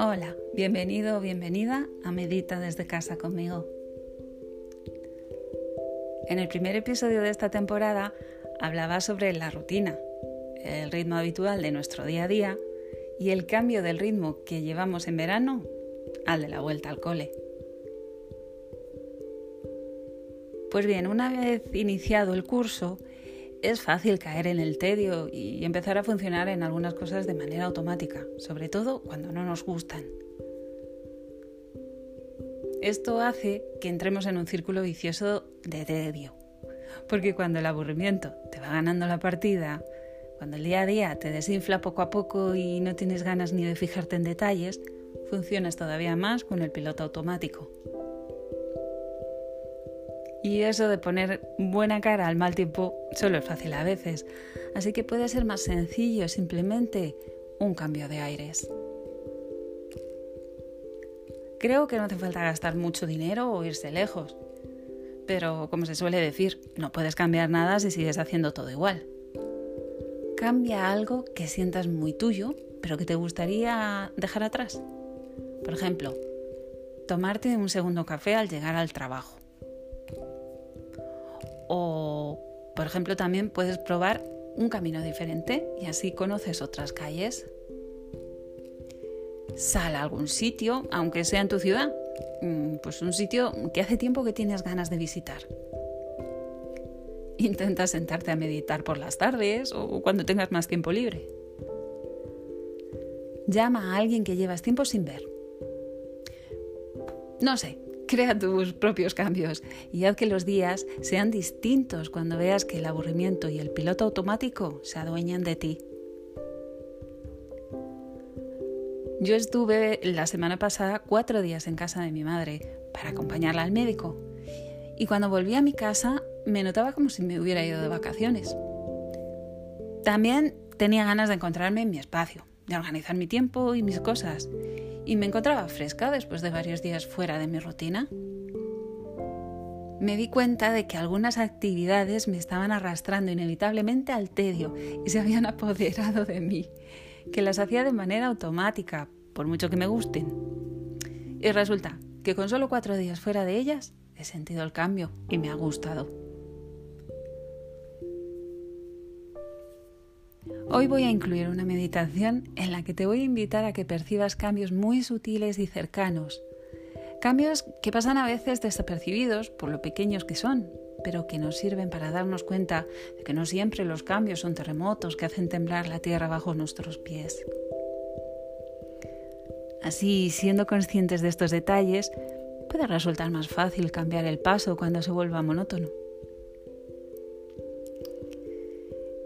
Hola, bienvenido o bienvenida a Medita desde casa conmigo. En el primer episodio de esta temporada hablaba sobre la rutina, el ritmo habitual de nuestro día a día y el cambio del ritmo que llevamos en verano al de la vuelta al cole. Pues bien, una vez iniciado el curso, es fácil caer en el tedio y empezar a funcionar en algunas cosas de manera automática, sobre todo cuando no nos gustan. Esto hace que entremos en un círculo vicioso de tedio, porque cuando el aburrimiento te va ganando la partida, cuando el día a día te desinfla poco a poco y no tienes ganas ni de fijarte en detalles, funcionas todavía más con el piloto automático. Y eso de poner buena cara al mal tiempo solo es fácil a veces, así que puede ser más sencillo simplemente un cambio de aires. Creo que no hace falta gastar mucho dinero o irse lejos, pero como se suele decir, no puedes cambiar nada si sigues haciendo todo igual. Cambia algo que sientas muy tuyo, pero que te gustaría dejar atrás. Por ejemplo, tomarte un segundo café al llegar al trabajo por ejemplo, también puedes probar un camino diferente y así conoces otras calles. Sal a algún sitio, aunque sea en tu ciudad, mm, pues un sitio que hace tiempo que tienes ganas de visitar. Intenta sentarte a meditar por las tardes o cuando tengas más tiempo libre. Llama a alguien que llevas tiempo sin ver. No sé, Crea tus propios cambios y haz que los días sean distintos cuando veas que el aburrimiento y el piloto automático se adueñan de ti. Yo estuve la semana pasada cuatro días en casa de mi madre para acompañarla al médico y cuando volví a mi casa me notaba como si me hubiera ido de vacaciones. También tenía ganas de encontrarme en mi espacio, de organizar mi tiempo y mis cosas y me encontraba fresca después de varios días fuera de mi rutina. Me di cuenta de que algunas actividades me estaban arrastrando inevitablemente al tedio y se habían apoderado de mí, que las hacía de manera automática, por mucho que me gusten. Y resulta que con solo cuatro días fuera de ellas he sentido el cambio y me ha gustado. Hoy voy a incluir una meditación en la que te voy a invitar a que percibas cambios muy sutiles y cercanos. Cambios que pasan a veces desapercibidos por lo pequeños que son, pero que nos sirven para darnos cuenta de que no siempre los cambios son terremotos que hacen temblar la tierra bajo nuestros pies. Así, siendo conscientes de estos detalles, puede resultar más fácil cambiar el paso cuando se vuelva monótono.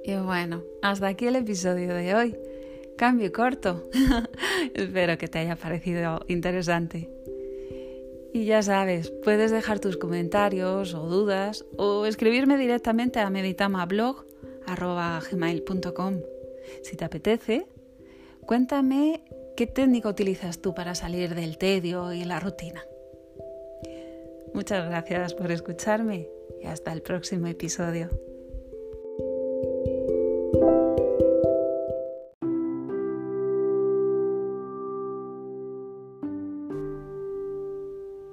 Y bueno, hasta aquí el episodio de hoy. Cambio corto. Espero que te haya parecido interesante. Y ya sabes, puedes dejar tus comentarios o dudas o escribirme directamente a meditamablog.gmail.com. Si te apetece, cuéntame qué técnica utilizas tú para salir del tedio y la rutina. Muchas gracias por escucharme y hasta el próximo episodio.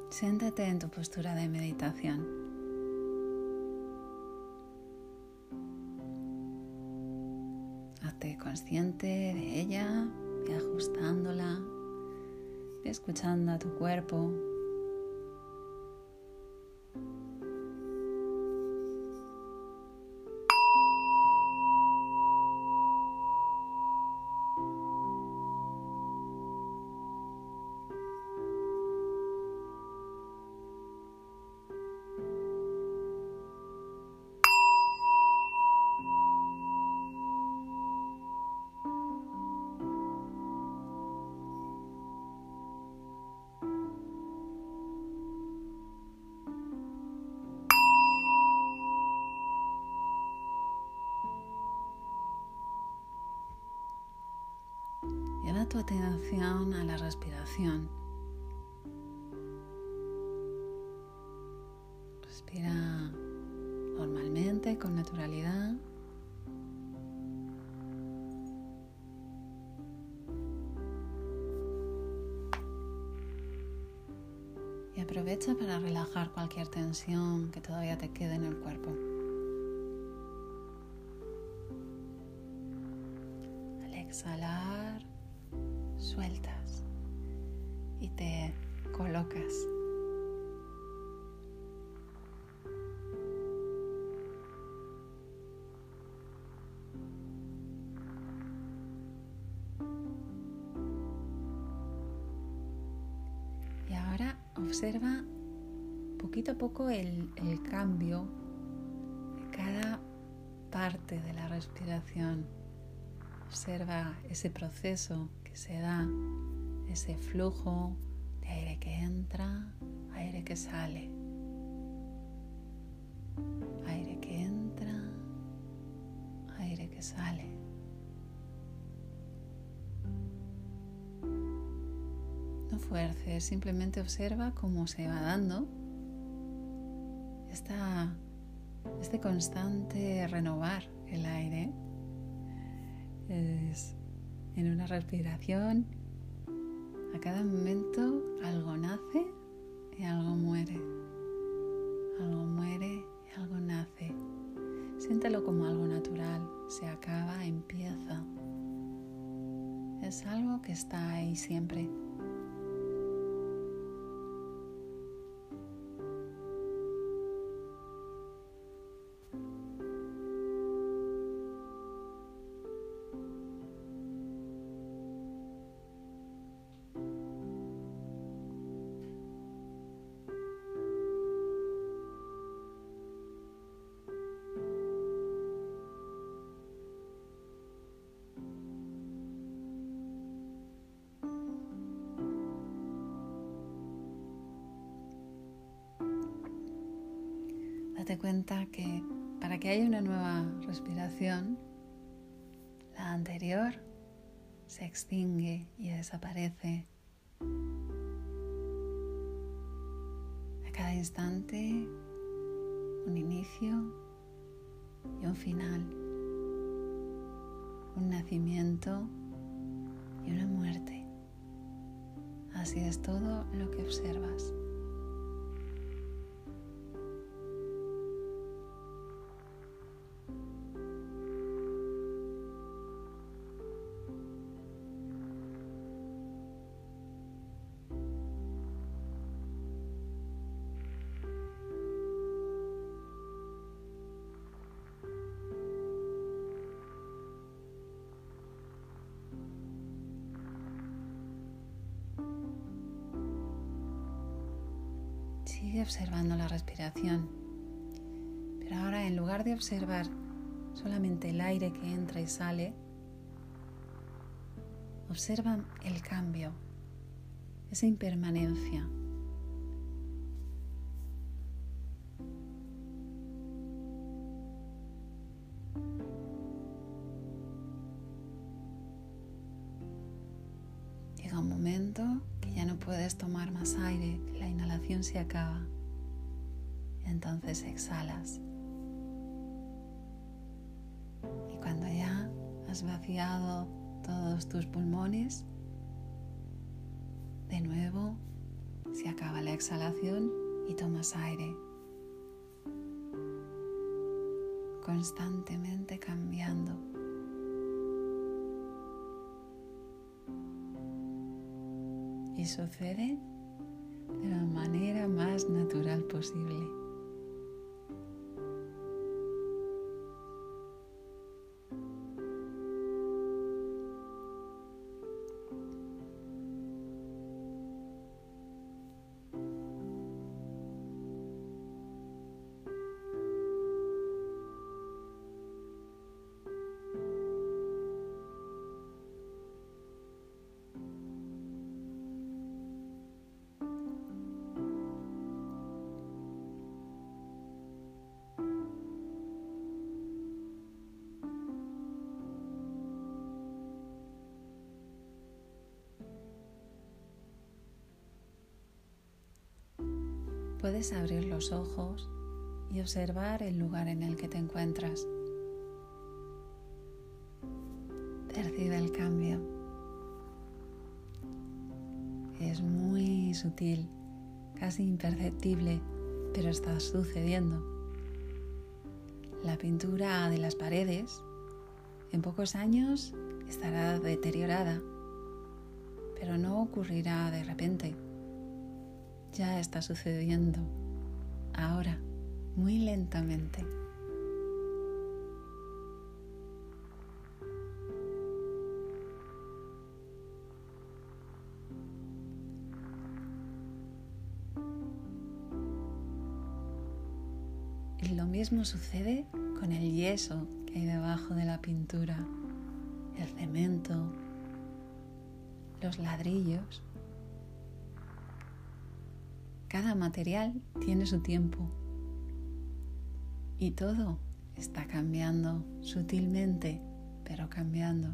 Siéntate en tu postura de meditación. Hazte consciente de ella, y ajustándola, escuchando a tu cuerpo. Tu atención a la respiración. Respira normalmente, con naturalidad. aprovecha para relajar cualquier tensión que todavía te quede en el cuerpo. Al y te colocas. Y ahora observa poquito a poco el, el cambio de cada parte de la respiración. Observa ese proceso que se da, ese flujo de aire que entra, aire que sale. Aire que entra, aire que sale. No fuerces, simplemente observa cómo se va dando esta, este constante renovar el aire. Es en una respiración, a cada momento algo nace y algo muere. Algo muere y algo nace. Siéntelo como algo natural, se acaba, empieza. Es algo que está ahí siempre. Date cuenta que para que haya una nueva respiración, la anterior se extingue y desaparece. A cada instante, un inicio y un final, un nacimiento y una muerte. Así es todo lo que observas. Sigue observando la respiración, pero ahora en lugar de observar solamente el aire que entra y sale, observa el cambio, esa impermanencia. Se acaba. Entonces exhalas. Y cuando ya has vaciado todos tus pulmones, de nuevo se acaba la exhalación y tomas aire. Constantemente cambiando. Y sucede de la manera más natural posible. Puedes abrir los ojos y observar el lugar en el que te encuentras. Percibe el cambio. Es muy sutil, casi imperceptible, pero está sucediendo. La pintura de las paredes en pocos años estará deteriorada, pero no ocurrirá de repente. Ya está sucediendo, ahora, muy lentamente. Y lo mismo sucede con el yeso que hay debajo de la pintura, el cemento, los ladrillos. Cada material tiene su tiempo y todo está cambiando sutilmente, pero cambiando.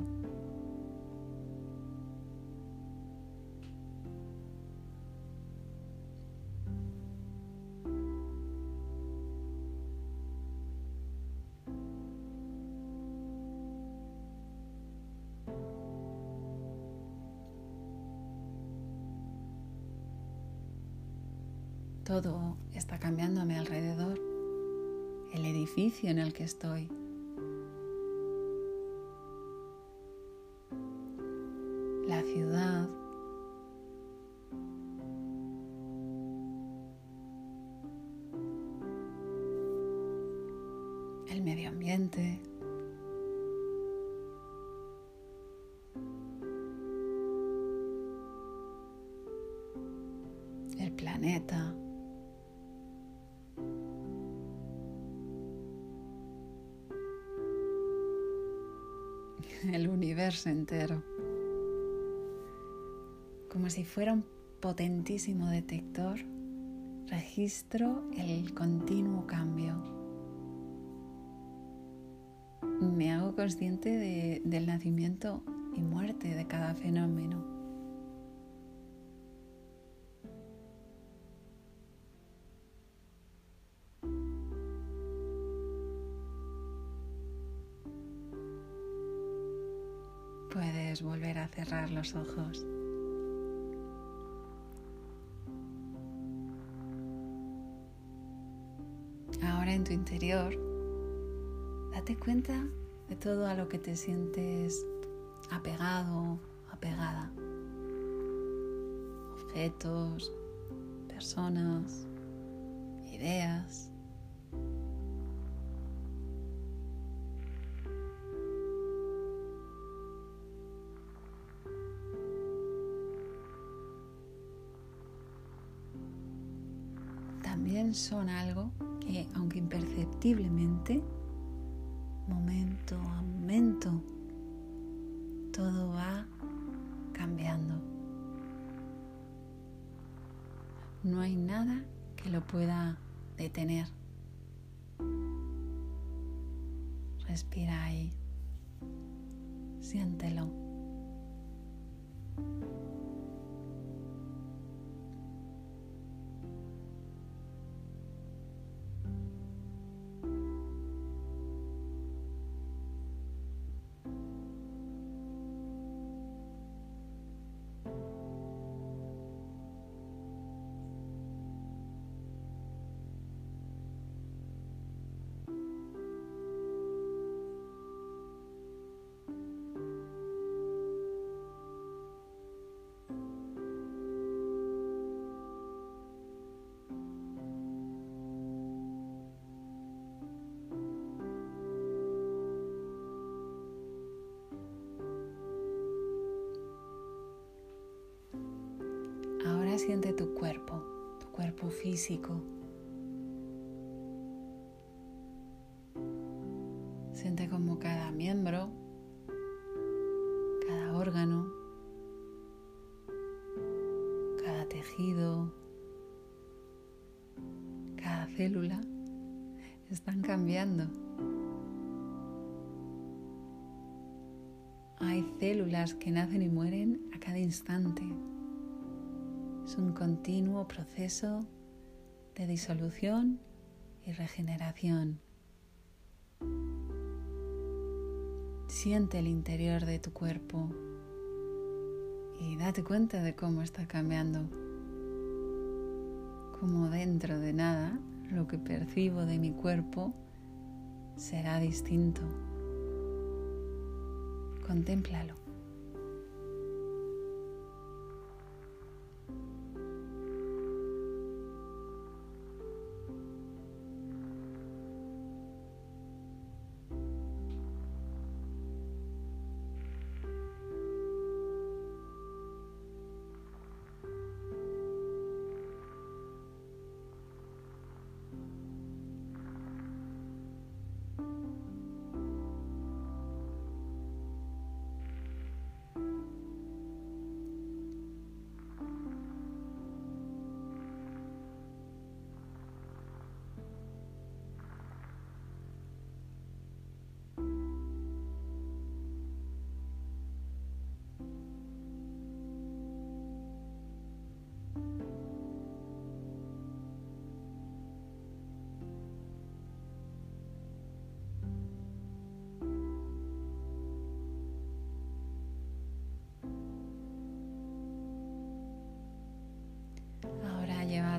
Ciudad. El medio ambiente. El planeta. el universo entero. Como si fuera un potentísimo detector, registro el continuo cambio. Me hago consciente del nacimiento y muerte de cada fenómeno. puedes volver a cerrar los ojos. En tu interior, date cuenta de todo a lo que te sientes apegado, apegada. Objetos, personas, ideas. también son algo que, aunque imperceptiblemente, momento a momento, todo va cambiando. No hay nada que lo pueda detener. Respira ahí. Siéntelo. Físico. Siente como cada miembro, cada órgano, cada tejido, cada célula están cambiando. Hay células que nacen y mueren a cada instante. Es un continuo proceso de disolución y regeneración. Siente el interior de tu cuerpo y date cuenta de cómo está cambiando. como dentro de nada lo que percibo de mi cuerpo será distinto. Contémplalo.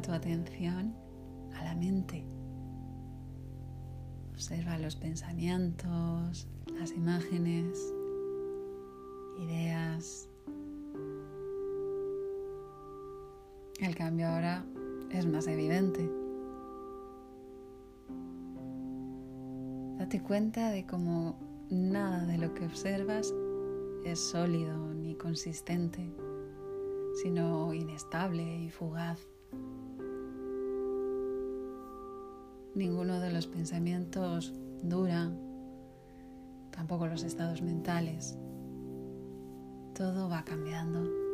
Tu atención a la mente. Observa los pensamientos, las imágenes, ideas. El cambio ahora es más evidente. Date cuenta de cómo nada de lo que observas es sólido ni consistente, sino inestable y fugaz. Ninguno de los pensamientos dura, tampoco los estados mentales. Todo va cambiando.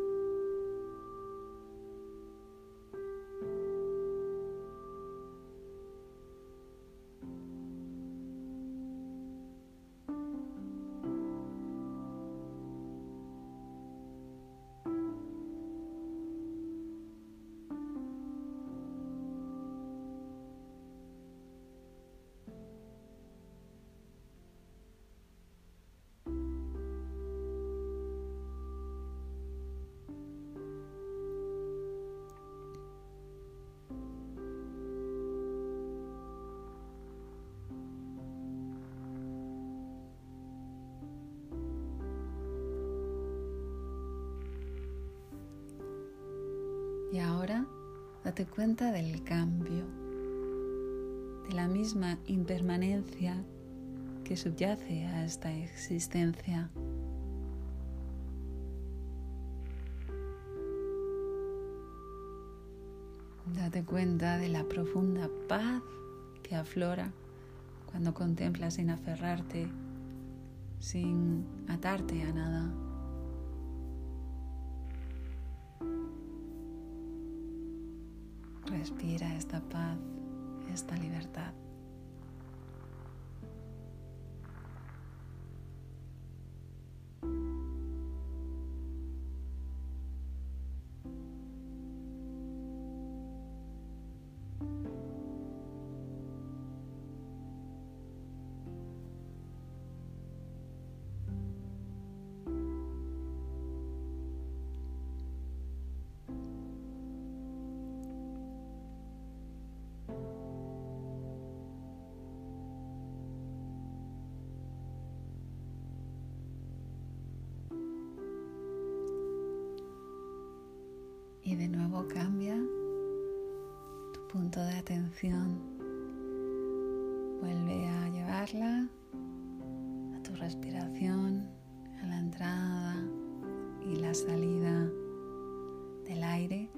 Y ahora date cuenta del cambio, de la misma impermanencia que subyace a esta existencia. Date cuenta de la profunda paz que aflora cuando contemplas sin aferrarte, sin atarte a nada. Respira esta paz, esta libertad. De atención. Vuelve a llevarla a tu respiración, a la entrada y la salida del aire.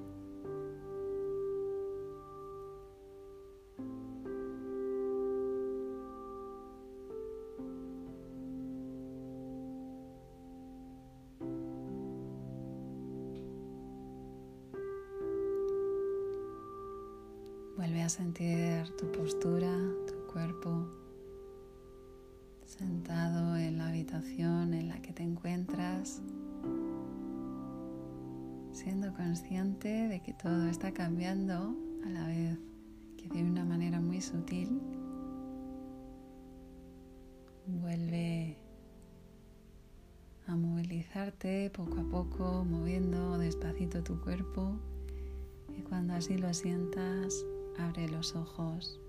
Sentir tu postura, tu cuerpo, sentado en la habitación en la que te encuentras, siendo consciente de que todo está cambiando a la vez que de una manera muy sutil. Vuelve a movilizarte poco a poco, moviendo despacito tu cuerpo Y cuando así lo sientas, abre los ojos